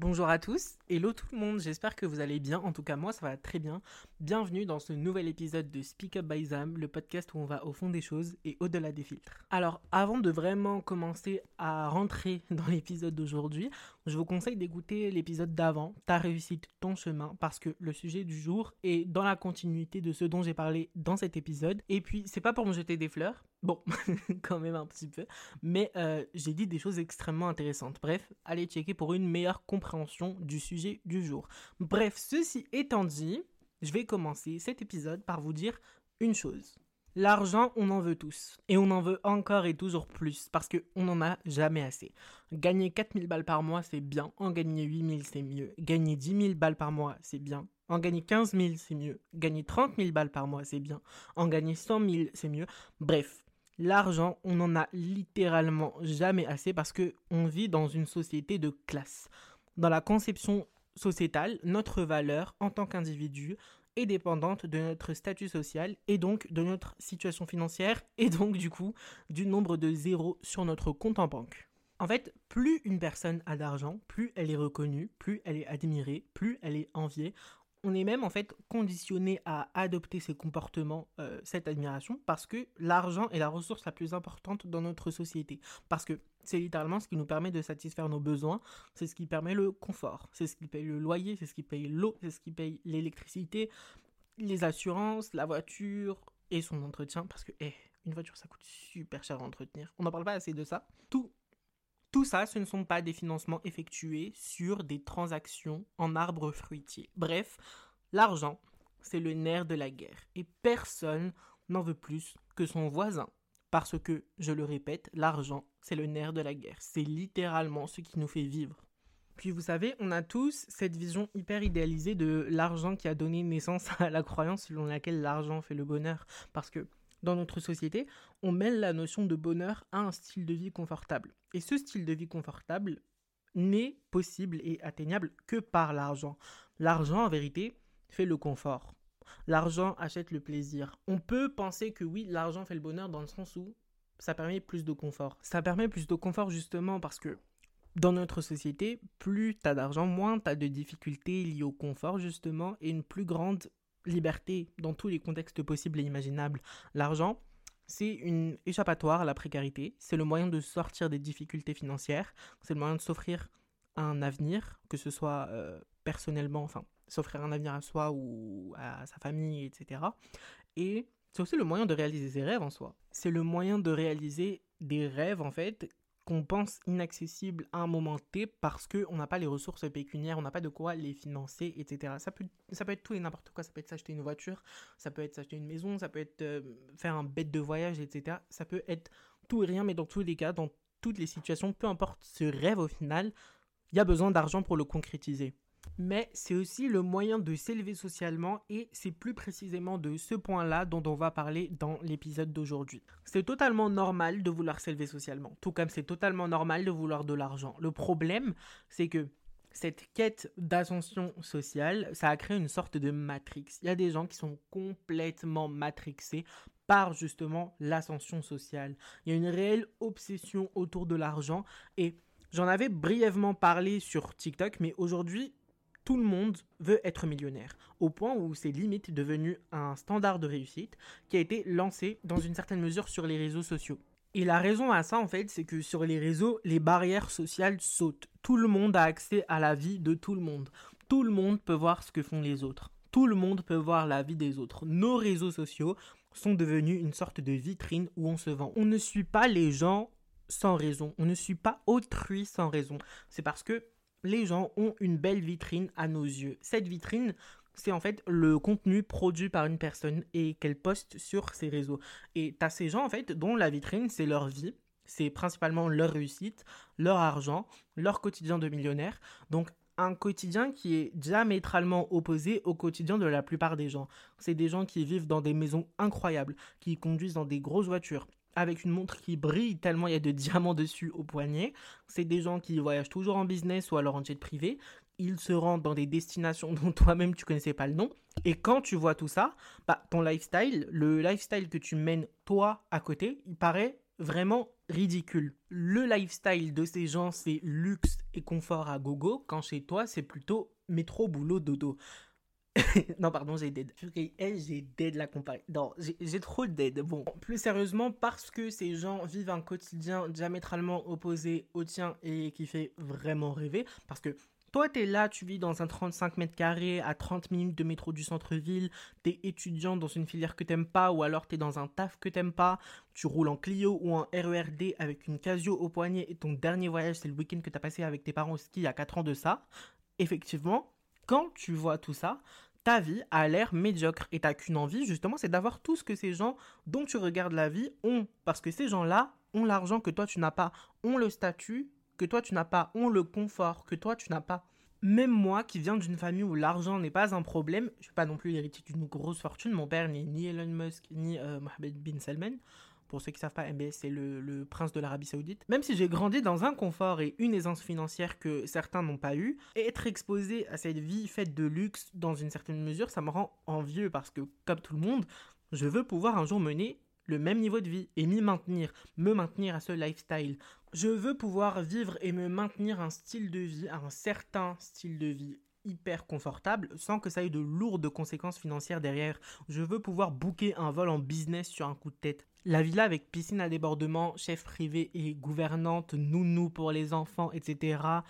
Bonjour à tous, hello tout le monde, j'espère que vous allez bien, en tout cas moi ça va très bien. Bienvenue dans ce nouvel épisode de Speak Up by Zam, le podcast où on va au fond des choses et au-delà des filtres. Alors avant de vraiment commencer à rentrer dans l'épisode d'aujourd'hui, je vous conseille d'écouter l'épisode d'avant, Ta réussite, ton chemin, parce que le sujet du jour est dans la continuité de ce dont j'ai parlé dans cet épisode. Et puis c'est pas pour me jeter des fleurs, Bon, quand même un petit peu. Mais euh, j'ai dit des choses extrêmement intéressantes. Bref, allez checker pour une meilleure compréhension du sujet du jour. Bref, ceci étant dit, je vais commencer cet épisode par vous dire une chose. L'argent, on en veut tous. Et on en veut encore et toujours plus. Parce qu'on n'en a jamais assez. Gagner 4000 balles par mois, c'est bien. En gagner 8000, c'est mieux. Gagner 10 000 balles par mois, c'est bien. En gagner 15 000, c'est mieux. Gagner 30 000 balles par mois, c'est bien. En gagner 100 000, c'est mieux. Bref, L'argent, on n'en a littéralement jamais assez parce que on vit dans une société de classe. Dans la conception sociétale, notre valeur en tant qu'individu est dépendante de notre statut social et donc de notre situation financière et donc du coup du nombre de zéros sur notre compte en banque. En fait, plus une personne a d'argent, plus elle est reconnue, plus elle est admirée, plus elle est enviée on est même en fait conditionné à adopter ces comportements, euh, cette admiration, parce que l'argent est la ressource la plus importante dans notre société. Parce que c'est littéralement ce qui nous permet de satisfaire nos besoins, c'est ce qui permet le confort, c'est ce qui paye le loyer, c'est ce qui paye l'eau, c'est ce qui paye l'électricité, les assurances, la voiture et son entretien, parce que eh, une voiture ça coûte super cher à entretenir. On n'en parle pas assez de ça. Tout tout ça, ce ne sont pas des financements effectués sur des transactions en arbres fruitiers. Bref, l'argent, c'est le nerf de la guerre. Et personne n'en veut plus que son voisin. Parce que, je le répète, l'argent, c'est le nerf de la guerre. C'est littéralement ce qui nous fait vivre. Puis vous savez, on a tous cette vision hyper idéalisée de l'argent qui a donné naissance à la croyance selon laquelle l'argent fait le bonheur. Parce que dans notre société, on mêle la notion de bonheur à un style de vie confortable. Et ce style de vie confortable n'est possible et atteignable que par l'argent. L'argent, en vérité, fait le confort. L'argent achète le plaisir. On peut penser que oui, l'argent fait le bonheur dans le sens où ça permet plus de confort. Ça permet plus de confort justement parce que dans notre société, plus tu as d'argent, moins tu as de difficultés liées au confort justement et une plus grande liberté dans tous les contextes possibles et imaginables. L'argent, c'est une échappatoire à la précarité, c'est le moyen de sortir des difficultés financières, c'est le moyen de s'offrir un avenir, que ce soit euh, personnellement, enfin, s'offrir un avenir à soi ou à sa famille, etc. Et c'est aussi le moyen de réaliser ses rêves en soi. C'est le moyen de réaliser des rêves, en fait, qu'on pense inaccessibles à un moment T parce qu'on n'a pas les ressources pécuniaires, on n'a pas de quoi les financer, etc. Ça peut, être tout et n'importe quoi, ça peut être s'acheter une voiture, ça peut être s'acheter une maison, ça peut être euh, faire un bête de voyage, etc. Ça peut être tout et rien, mais dans tous les cas, dans toutes les situations, peu importe ce rêve au final, il y a besoin d'argent pour le concrétiser mais c'est aussi le moyen de s'élever socialement et c'est plus précisément de ce point-là dont on va parler dans l'épisode d'aujourd'hui. C'est totalement normal de vouloir s'élever socialement, tout comme c'est totalement normal de vouloir de l'argent. Le problème, c'est que cette quête d'ascension sociale, ça a créé une sorte de matrix. Il y a des gens qui sont complètement matrixés par justement l'ascension sociale. Il y a une réelle obsession autour de l'argent et J'en avais brièvement parlé sur TikTok, mais aujourd'hui, tout le monde veut être millionnaire, au point où c'est limite devenu un standard de réussite qui a été lancé dans une certaine mesure sur les réseaux sociaux. Et la raison à ça, en fait, c'est que sur les réseaux, les barrières sociales sautent. Tout le monde a accès à la vie de tout le monde. Tout le monde peut voir ce que font les autres. Tout le monde peut voir la vie des autres. Nos réseaux sociaux sont devenus une sorte de vitrine où on se vend. On ne suit pas les gens sans raison. On ne suit pas autrui sans raison. C'est parce que les gens ont une belle vitrine à nos yeux. Cette vitrine, c'est en fait le contenu produit par une personne et qu'elle poste sur ses réseaux. Et tu as ces gens en fait dont la vitrine, c'est leur vie. C'est principalement leur réussite, leur argent, leur quotidien de millionnaire. Donc un quotidien qui est diamétralement opposé au quotidien de la plupart des gens. C'est des gens qui vivent dans des maisons incroyables, qui conduisent dans des grosses voitures, avec une montre qui brille tellement il y a de diamants dessus au poignet. C'est des gens qui voyagent toujours en business ou alors en jet privé. Ils se rendent dans des destinations dont toi-même tu connaissais pas le nom. Et quand tu vois tout ça, bah, ton lifestyle, le lifestyle que tu mènes toi à côté, il paraît vraiment ridicule. Le lifestyle de ces gens, c'est luxe et confort à gogo, quand chez toi, c'est plutôt métro, boulot, dodo. non, pardon, j'ai dead. J'ai dead la comparaison. Non, j'ai trop dead. Bon, plus sérieusement, parce que ces gens vivent un quotidien diamétralement opposé au tien et qui fait vraiment rêver. Parce que toi, tu es là, tu vis dans un 35 mètres carrés à 30 minutes de métro du centre-ville, tu es étudiant dans une filière que t'aimes pas ou alors tu es dans un taf que t'aimes pas, tu roules en Clio ou en RERD avec une Casio au poignet et ton dernier voyage c'est le week-end que tu as passé avec tes parents au ski il y a 4 ans de ça. Effectivement, quand tu vois tout ça, ta vie a l'air médiocre et t'as qu'une envie justement c'est d'avoir tout ce que ces gens dont tu regardes la vie ont parce que ces gens-là ont l'argent que toi tu n'as pas, ont le statut que toi tu n'as pas, ont le confort que toi tu n'as pas. Même moi qui viens d'une famille où l'argent n'est pas un problème, je suis pas non plus l'héritier d'une grosse fortune, mon père n'est ni Elon Musk ni euh, Mohamed bin Salman. Pour ceux qui ne savent pas, MBS c'est le, prince de l'Arabie Saoudite. Même si j'ai grandi dans un confort et une aisance financière que certains n'ont pas eu, être exposé à cette vie faite de luxe dans une certaine mesure, ça me rend envieux parce que, comme tout le monde, je veux pouvoir un jour mener le même niveau de vie et m'y maintenir, me maintenir à ce lifestyle. Je veux pouvoir vivre et me maintenir un style de vie, un certain style de vie hyper confortable sans que ça ait de lourdes conséquences financières derrière. Je veux pouvoir booker un vol en business sur un coup de tête. La villa avec piscine à débordement, chef privé et gouvernante, nounou pour les enfants, etc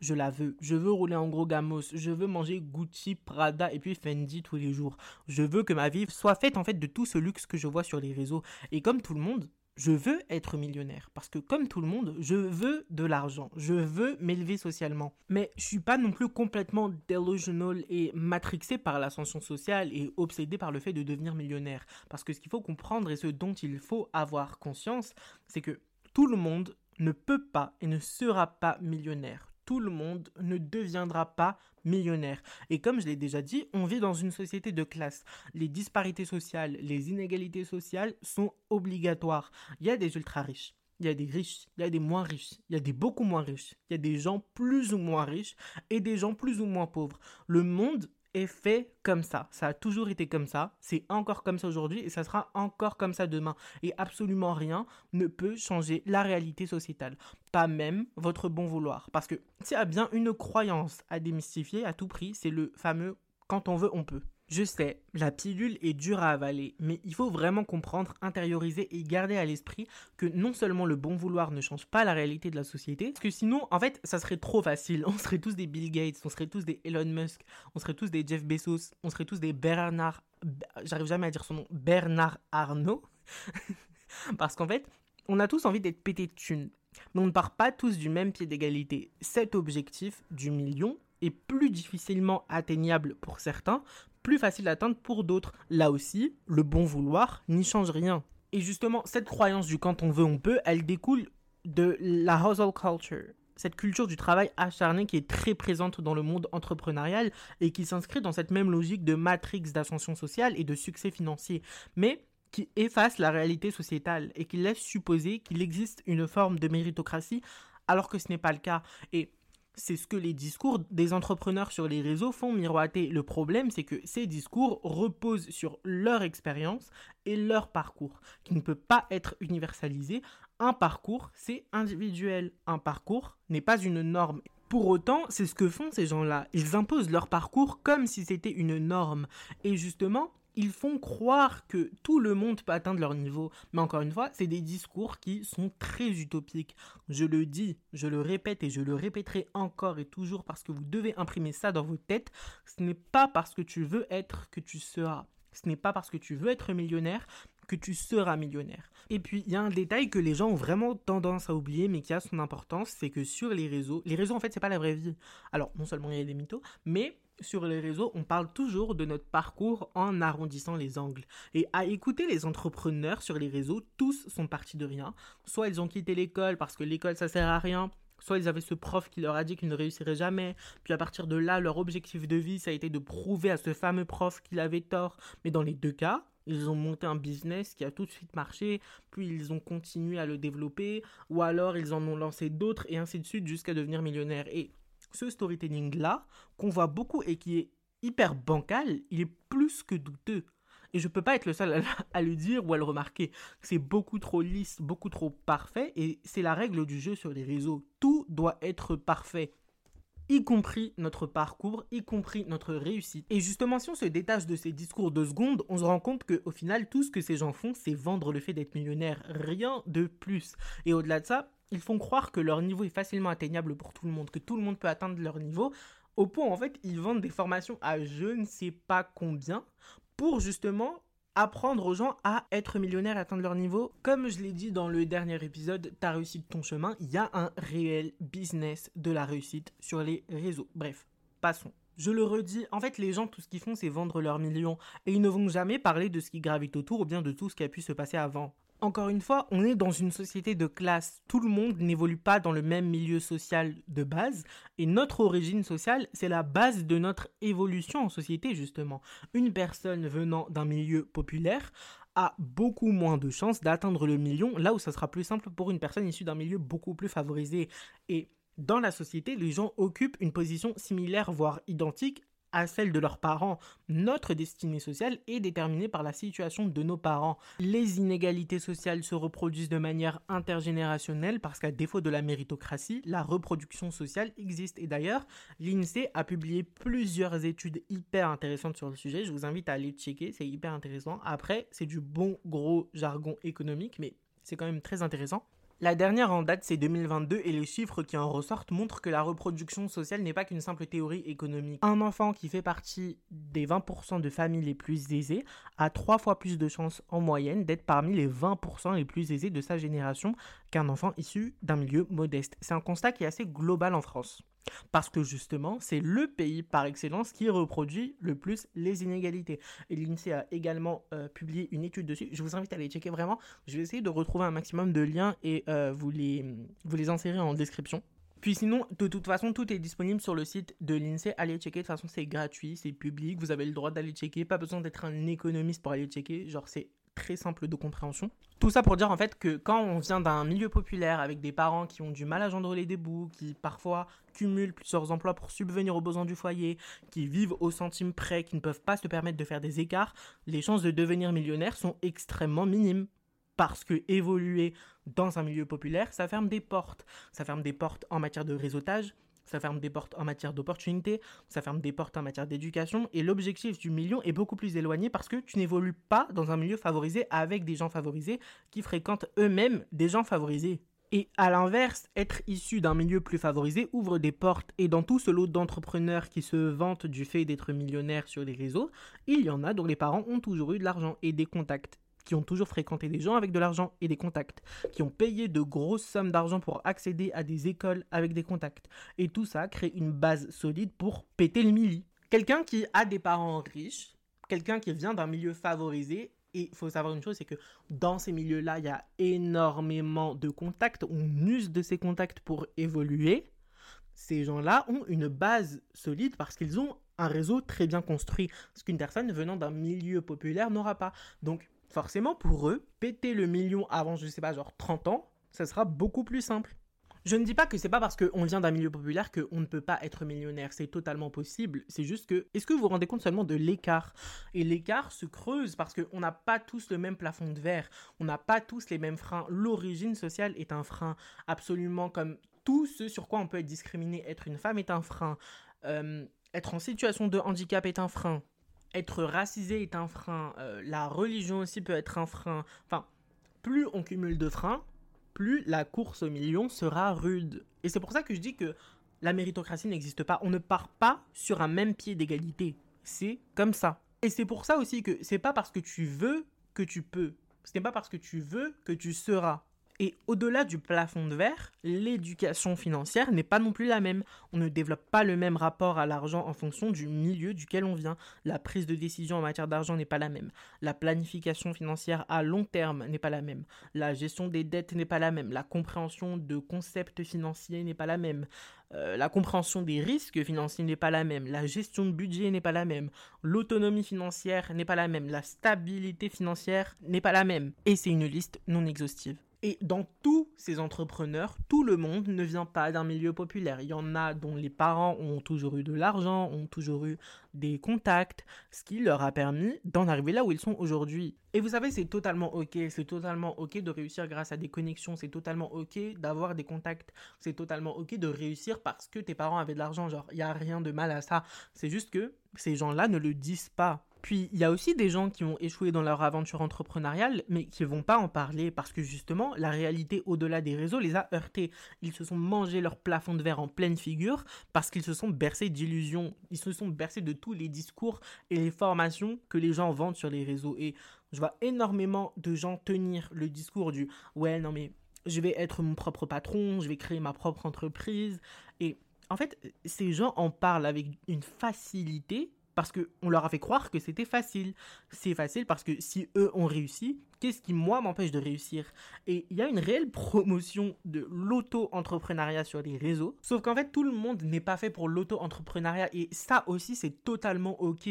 je la veux. Je veux rouler en gros gamos. Je veux manger Gucci, Prada et puis Fendi tous les jours. Je veux que ma vie soit faite en fait de tout ce luxe que je vois sur les réseaux. Et comme tout le monde, je veux être millionnaire. Parce que comme tout le monde, je veux de l'argent. Je veux m'élever socialement. Mais je suis pas non plus complètement delusional et matrixé par l'ascension sociale et obsédé par le fait de devenir millionnaire. Parce que ce qu'il faut comprendre et ce dont il faut avoir conscience, c'est que tout le monde ne peut pas et ne sera pas millionnaire tout le monde ne deviendra pas millionnaire. Et comme je l'ai déjà dit, on vit dans une société de classe. Les disparités sociales, les inégalités sociales sont obligatoires. Il y a des ultra riches. Il y a des riches, il y a des moins riches, il y a des beaucoup moins riches, il y a des gens plus ou moins riches et des gens plus ou moins pauvres. Le monde est fait comme ça. Ça a toujours été comme ça. C'est encore comme ça aujourd'hui et ça sera encore comme ça demain. Et absolument rien ne peut changer la réalité sociétale. Pas même votre bon vouloir. Parce que s'il y a bien une croyance à démystifier à tout prix, c'est le fameux quand on veut, on peut. Je sais, la pilule est dure à avaler, mais il faut vraiment comprendre, intérioriser et garder à l'esprit que non seulement le bon vouloir ne change pas la réalité de la société, parce que sinon, en fait, ça serait trop facile. On serait tous des Bill Gates, on serait tous des Elon Musk, on serait tous des Jeff Bezos, on serait tous des Bernard... J'arrive jamais à dire son nom. Bernard Arnault. parce qu'en fait, on a tous envie d'être pété de thunes. Mais on ne part pas tous du même pied d'égalité. Cet objectif du million est plus difficilement atteignable pour certains, plus facile à atteindre pour d'autres. Là aussi, le bon vouloir n'y change rien. Et justement, cette croyance du quand on veut, on peut, elle découle de la hustle culture. Cette culture du travail acharné qui est très présente dans le monde entrepreneurial et qui s'inscrit dans cette même logique de matrix d'ascension sociale et de succès financier, mais qui efface la réalité sociétale et qui laisse supposer qu'il existe une forme de méritocratie alors que ce n'est pas le cas. Et c'est ce que les discours des entrepreneurs sur les réseaux font miroiter. Le problème, c'est que ces discours reposent sur leur expérience et leur parcours, qui ne peut pas être universalisé. Un parcours, c'est individuel. Un parcours n'est pas une norme. Pour autant, c'est ce que font ces gens-là. Ils imposent leur parcours comme si c'était une norme. Et justement, ils font croire que tout le monde peut atteindre leur niveau. Mais encore une fois, c'est des discours qui sont très utopiques. Je le dis, je le répète et je le répéterai encore et toujours parce que vous devez imprimer ça dans vos têtes. Ce n'est pas parce que tu veux être que tu seras. Ce n'est pas parce que tu veux être millionnaire que tu seras millionnaire. Et puis, il y a un détail que les gens ont vraiment tendance à oublier, mais qui a son importance, c'est que sur les réseaux, les réseaux en fait, c'est pas la vraie vie. Alors, non seulement il y a des mythos, mais sur les réseaux, on parle toujours de notre parcours en arrondissant les angles. Et à écouter les entrepreneurs sur les réseaux, tous sont partis de rien. Soit ils ont quitté l'école parce que l'école ça sert à rien, soit ils avaient ce prof qui leur a dit qu'ils ne réussiraient jamais, puis à partir de là, leur objectif de vie, ça a été de prouver à ce fameux prof qu'il avait tort. Mais dans les deux cas, ils ont monté un business qui a tout de suite marché, puis ils ont continué à le développer, ou alors ils en ont lancé d'autres, et ainsi de suite, jusqu'à devenir millionnaires. Et ce storytelling-là, qu'on voit beaucoup et qui est hyper bancal, il est plus que douteux. Et je peux pas être le seul à, le dire ou à le remarquer. C'est beaucoup trop lisse, beaucoup trop parfait. Et c'est la règle du jeu sur les réseaux. Tout doit être parfait y compris notre parcours, y compris notre réussite. Et justement, si on se détache de ces discours de secondes, on se rend compte qu'au final, tout ce que ces gens font, c'est vendre le fait d'être millionnaire, rien de plus. Et au-delà de ça, ils font croire que leur niveau est facilement atteignable pour tout le monde, que tout le monde peut atteindre leur niveau, au point en fait ils vendent des formations à je ne sais pas combien pour justement apprendre aux gens à être millionnaires, atteindre leur niveau. Comme je l'ai dit dans le dernier épisode, ta réussite, ton chemin, il y a un réel business de la réussite sur les réseaux. Bref, passons. Je le redis, en fait, les gens, tout ce qu'ils font, c'est vendre leurs millions. Et ils ne vont jamais parler de ce qui gravite autour ou bien de tout ce qui a pu se passer avant. Encore une fois, on est dans une société de classe. Tout le monde n'évolue pas dans le même milieu social de base. Et notre origine sociale, c'est la base de notre évolution en société, justement. Une personne venant d'un milieu populaire a beaucoup moins de chances d'atteindre le million, là où ça sera plus simple pour une personne issue d'un milieu beaucoup plus favorisé. Et dans la société, les gens occupent une position similaire, voire identique à celle de leurs parents. Notre destinée sociale est déterminée par la situation de nos parents. Les inégalités sociales se reproduisent de manière intergénérationnelle parce qu'à défaut de la méritocratie, la reproduction sociale existe. Et d'ailleurs, l'INSEE a publié plusieurs études hyper intéressantes sur le sujet. Je vous invite à aller checker, c'est hyper intéressant. Après, c'est du bon gros jargon économique, mais c'est quand même très intéressant. La dernière en date, c'est 2022 et les chiffres qui en ressortent montrent que la reproduction sociale n'est pas qu'une simple théorie économique. Un enfant qui fait partie des 20% de familles les plus aisées a trois fois plus de chances en moyenne d'être parmi les 20% les plus aisés de sa génération qu'un enfant issu d'un milieu modeste. C'est un constat qui est assez global en France. Parce que justement, c'est le pays par excellence qui reproduit le plus les inégalités. Et l'INSEE a également euh, publié une étude dessus. Je vous invite à aller checker vraiment. Je vais essayer de retrouver un maximum de liens et euh, vous, les, vous les insérer en description. Puis sinon, de toute façon, tout est disponible sur le site de l'INSEE. Allez checker, de toute façon, c'est gratuit, c'est public, vous avez le droit d'aller checker. Pas besoin d'être un économiste pour aller checker. Genre, c'est très simple de compréhension. Tout ça pour dire en fait que quand on vient d'un milieu populaire avec des parents qui ont du mal à gendrer des bouts, qui parfois cumulent plusieurs emplois pour subvenir aux besoins du foyer, qui vivent au centime près, qui ne peuvent pas se permettre de faire des écarts, les chances de devenir millionnaire sont extrêmement minimes. Parce que évoluer dans un milieu populaire, ça ferme des portes. Ça ferme des portes en matière de réseautage, ça ferme des portes en matière d'opportunités, ça ferme des portes en matière d'éducation, et l'objectif du million est beaucoup plus éloigné parce que tu n'évolues pas dans un milieu favorisé avec des gens favorisés qui fréquentent eux-mêmes des gens favorisés. Et à l'inverse, être issu d'un milieu plus favorisé ouvre des portes et dans tout ce lot d'entrepreneurs qui se vantent du fait d'être millionnaires sur les réseaux, il y en a dont les parents ont toujours eu de l'argent et des contacts qui ont toujours fréquenté des gens avec de l'argent et des contacts, qui ont payé de grosses sommes d'argent pour accéder à des écoles avec des contacts. Et tout ça crée une base solide pour péter le milli. Quelqu'un qui a des parents riches, quelqu'un qui vient d'un milieu favorisé, et il faut savoir une chose, c'est que dans ces milieux-là, il y a énormément de contacts, on use de ces contacts pour évoluer. Ces gens-là ont une base solide parce qu'ils ont un réseau très bien construit, ce qu'une personne venant d'un milieu populaire n'aura pas. Donc, forcément pour eux, péter le million avant, je sais pas, genre 30 ans, ça sera beaucoup plus simple. Je ne dis pas que c'est pas parce qu'on vient d'un milieu populaire qu'on ne peut pas être millionnaire, c'est totalement possible. C'est juste que, est-ce que vous vous rendez compte seulement de l'écart? Et l'écart se creuse parce qu'on n'a pas tous le même plafond de verre, on n'a pas tous les mêmes freins. L'origine sociale est un frein, absolument comme tout ce sur quoi on peut être discriminé. Être une femme est un frein, euh, être en situation de handicap est un frein, être racisé est un frein, euh, la religion aussi peut être un frein. Enfin, plus on cumule de freins, plus la course au million sera rude. Et c'est pour ça que je dis que la méritocratie n'existe pas. On ne part pas sur un même pied d'égalité. C'est comme ça. Et c'est pour ça aussi que c'est pas parce que tu veux que tu peux. Ce n'est pas parce que tu veux que tu seras. Et au-delà du plafond de verre, l'éducation financière n'est pas non plus la même. On ne développe pas le même rapport à l'argent en fonction du milieu duquel on vient. La prise de décision en matière d'argent n'est pas la même. La planification financière à long terme n'est pas la même. La gestion des dettes n'est pas la même. La compréhension de concepts financiers n'est pas la même. Euh, la compréhension des risques financiers n'est pas la même, la gestion de budget n'est pas la même, l'autonomie financière n'est pas la même, la stabilité financière n'est pas la même. Et c'est une liste non exhaustive. Et dans tous ces entrepreneurs, tout le monde ne vient pas d'un milieu populaire. Il y en a dont les parents ont toujours eu de l'argent, ont toujours eu des contacts, ce qui leur a permis d'en arriver là où ils sont aujourd'hui. Et vous savez, c'est totalement ok, c'est totalement ok de réussir grâce à des connexions, c'est totalement ok d'avoir des contacts, c'est totalement ok de réussir parce que tes parents avaient de l'argent, genre, il n'y a rien de mal à ça. C'est juste que ces gens-là ne le disent pas. Puis il y a aussi des gens qui ont échoué dans leur aventure entrepreneuriale, mais qui ne vont pas en parler parce que justement, la réalité au-delà des réseaux les a heurtés. Ils se sont mangés leur plafond de verre en pleine figure parce qu'ils se sont bercés d'illusions. Ils se sont bercés de tous les discours et les formations que les gens vendent sur les réseaux. Et je vois énormément de gens tenir le discours du ouais, non mais je vais être mon propre patron, je vais créer ma propre entreprise. Et en fait, ces gens en parlent avec une facilité parce qu'on leur a fait croire que c'était facile. C'est facile parce que si eux ont réussi, qu'est-ce qui moi m'empêche de réussir? Et il y a une réelle promotion de l'auto-entrepreneuriat sur les réseaux, sauf qu'en fait tout le monde n'est pas fait pour l'auto-entrepreneuriat et ça aussi c'est totalement ok.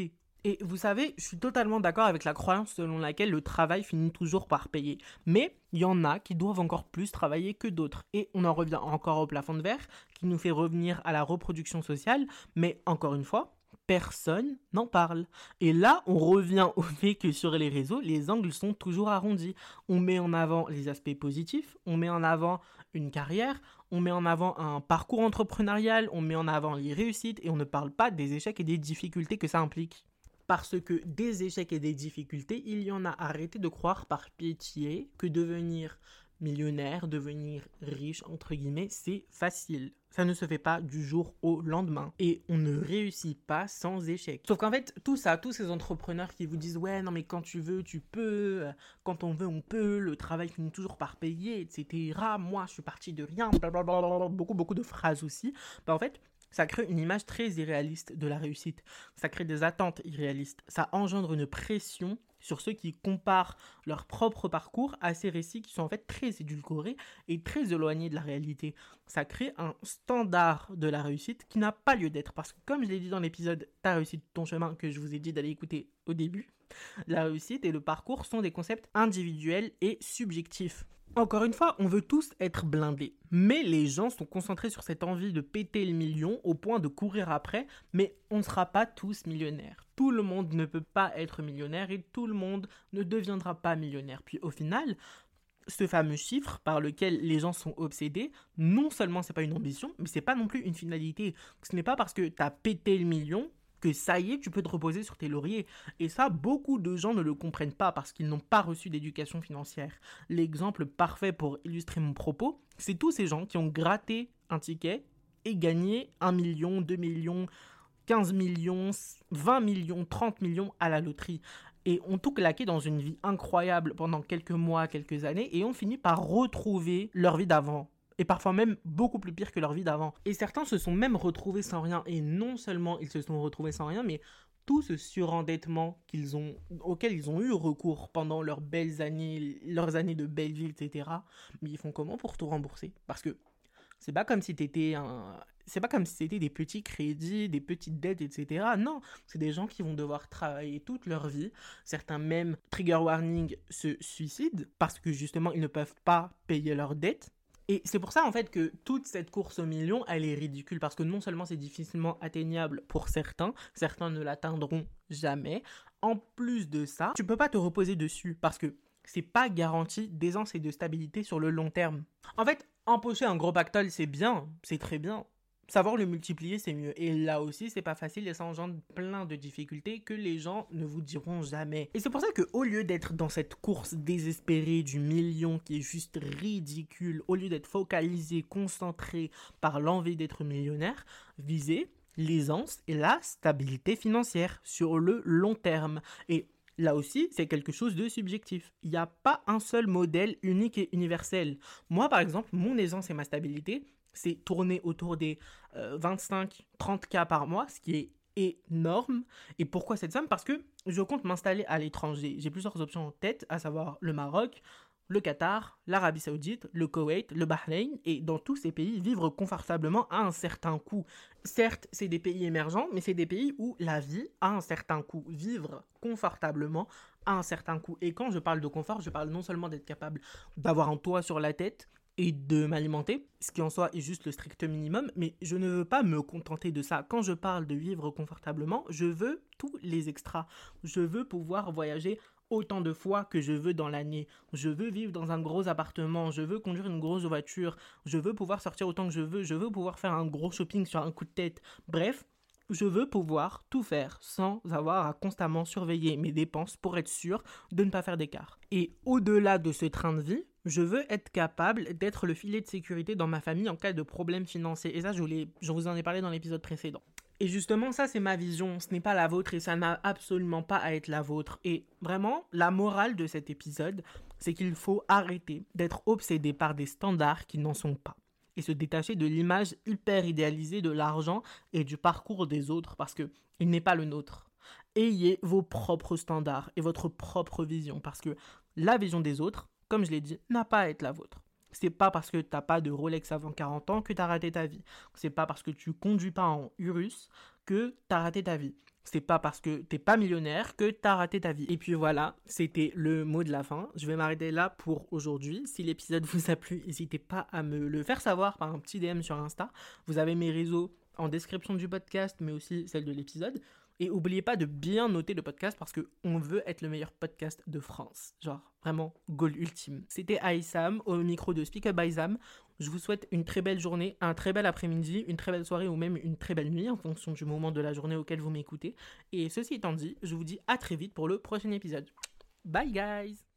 Et vous savez, je suis totalement d'accord avec la croyance selon laquelle le travail finit toujours par payer. Mais il y en a qui doivent encore plus travailler que d'autres. Et on en revient encore au plafond de verre, qui nous fait revenir à la reproduction sociale. Mais encore une fois, personne n'en parle. Et là, on revient au fait que sur les réseaux, les angles sont toujours arrondis. On met en avant les aspects positifs, on met en avant une carrière, on met en avant un parcours entrepreneurial, on met en avant les réussites et on ne parle pas des échecs et des difficultés que ça implique. Parce que des échecs et des difficultés, il y en a. Arrêtez de croire par pitié que devenir millionnaire, devenir riche, entre guillemets, c'est facile. Ça ne se fait pas du jour au lendemain. Et on ne réussit pas sans échec. Sauf qu'en fait, tout ça, tous ces entrepreneurs qui vous disent ouais, non mais quand tu veux, tu peux, quand on veut, on peut, le travail finit toujours par payer, etc. Moi, je suis parti de rien, beaucoup, beaucoup de phrases aussi. Bah en fait, ça crée une image très irréaliste de la réussite. Ça crée des attentes irréalistes. Ça engendre une pression sur ceux qui comparent leur propre parcours à ces récits qui sont en fait très édulcorés et très éloignés de la réalité. Ça crée un standard de la réussite qui n'a pas lieu d'être. Parce que comme je l'ai dit dans l'épisode Ta réussite, ton chemin que je vous ai dit d'aller écouter au début, la réussite et le parcours sont des concepts individuels et subjectifs. Encore une fois, on veut tous être blindés. Mais les gens sont concentrés sur cette envie de péter le million au point de courir après, mais on ne sera pas tous millionnaires. Tout le monde ne peut pas être millionnaire et tout le monde ne deviendra pas millionnaire. Puis au final, ce fameux chiffre par lequel les gens sont obsédés, non seulement c'est pas une ambition, mais c'est pas non plus une finalité. Ce n'est pas parce que tu as pété le million que ça y est, tu peux te reposer sur tes lauriers. Et ça, beaucoup de gens ne le comprennent pas parce qu'ils n'ont pas reçu d'éducation financière. L'exemple parfait pour illustrer mon propos, c'est tous ces gens qui ont gratté un ticket et gagné 1 million, 2 millions, 15 millions, 20 millions, 30 millions à la loterie et ont tout claqué dans une vie incroyable pendant quelques mois, quelques années, et ont fini par retrouver leur vie d'avant et parfois même beaucoup plus pire que leur vie d'avant. Et certains se sont même retrouvés sans rien, et non seulement ils se sont retrouvés sans rien, mais tout ce surendettement qu'ils ont, auquel ils ont eu recours pendant leurs belles années, leurs années de belle vie, etc. Mais ils font comment pour tout rembourser? Parce que c'est pas comme si c'est pas comme si c'était des petits crédits, des petites dettes, etc. Non, c'est des gens qui vont devoir travailler toute leur vie. Certains même, trigger warning, se suicident parce que justement ils ne peuvent pas payer leurs dettes. Et c'est pour ça en fait que toute cette course au million, elle est ridicule parce que non seulement c'est difficilement atteignable pour certains, certains ne l'atteindront jamais. En plus de ça, tu peux pas te reposer dessus parce que c'est pas garanti d'aisance et de stabilité sur le long terme. En fait, empocher un gros pactole, c'est bien, c'est très bien, savoir le multiplier, c'est mieux. Et là aussi, c'est pas facile et ça engendre plein de difficultés que les gens ne vous diront jamais. Et c'est pour ça que au lieu d'être dans cette course désespérée du million qui est juste ridicule, au lieu d'être focalisé, concentré par l'envie d'être millionnaire, visez l'aisance et la stabilité financière sur le long terme. Et Là aussi, c'est quelque chose de subjectif. Il n'y a pas un seul modèle unique et universel. Moi, par exemple, mon aisance et ma stabilité, c'est tourner autour des 25-30 euh, cas par mois, ce qui est énorme. Et pourquoi cette somme? Parce que je compte m'installer à l'étranger. J'ai plusieurs options en tête, à savoir le Maroc, le Qatar, l'Arabie Saoudite, le Koweït, le Bahreïn, et dans tous ces pays, vivre confortablement à un certain coût. Certes, c'est des pays émergents, mais c'est des pays où la vie a un certain coût. Vivre confortablement à un certain coût. Et quand je parle de confort, je parle non seulement d'être capable d'avoir un toit sur la tête et de m'alimenter, ce qui en soi est juste le strict minimum, mais je ne veux pas me contenter de ça. Quand je parle de vivre confortablement, je veux tous les extras. Je veux pouvoir voyager autant de fois que je veux dans l'année. Je veux vivre dans un gros appartement, je veux conduire une grosse voiture, je veux pouvoir sortir autant que je veux, je veux pouvoir faire un gros shopping sur un coup de tête. Bref, je veux pouvoir tout faire sans avoir à constamment surveiller mes dépenses pour être sûr de ne pas faire d'écart. Et au-delà de ce train de vie, je veux être capable d'être le filet de sécurité dans ma famille en cas de problème financier. Et ça, je, vous en ai parlé dans l'épisode précédent. Et justement, ça, c'est ma vision. Ce n'est pas la vôtre et ça n'a absolument pas à être la vôtre. Et vraiment, la morale de cet épisode, c'est qu'il faut arrêter d'être obsédé par des standards qui n'en sont pas et se détacher de l'image hyper idéalisée de l'argent et du parcours des autres parce que il n'est pas le nôtre. Ayez vos propres standards et votre propre vision parce que la vision des autres, comme je l'ai dit, n'a pas à être la vôtre. C'est pas parce que t'as pas de Rolex avant 40 ans que tu as raté ta vie. C'est pas parce que tu conduis pas en Urus que tu as raté ta vie. C'est pas parce que t'es pas millionnaire que t'as raté ta vie. Et puis voilà, c'était le mot de la fin. Je vais m'arrêter là pour aujourd'hui. Si l'épisode vous a plu, n'hésitez pas à me le faire savoir par un petit DM sur Insta. Vous avez mes réseaux en description du podcast, mais aussi celle de l'épisode. Et n'oubliez pas de bien noter le podcast parce que on veut être le meilleur podcast de France. Genre, vraiment, goal ultime. C'était Aïsam au micro de Speak Up Zam. Je vous souhaite une très belle journée, un très bel après-midi, une très belle soirée ou même une très belle nuit en fonction du moment de la journée auquel vous m'écoutez. Et ceci étant dit, je vous dis à très vite pour le prochain épisode. Bye guys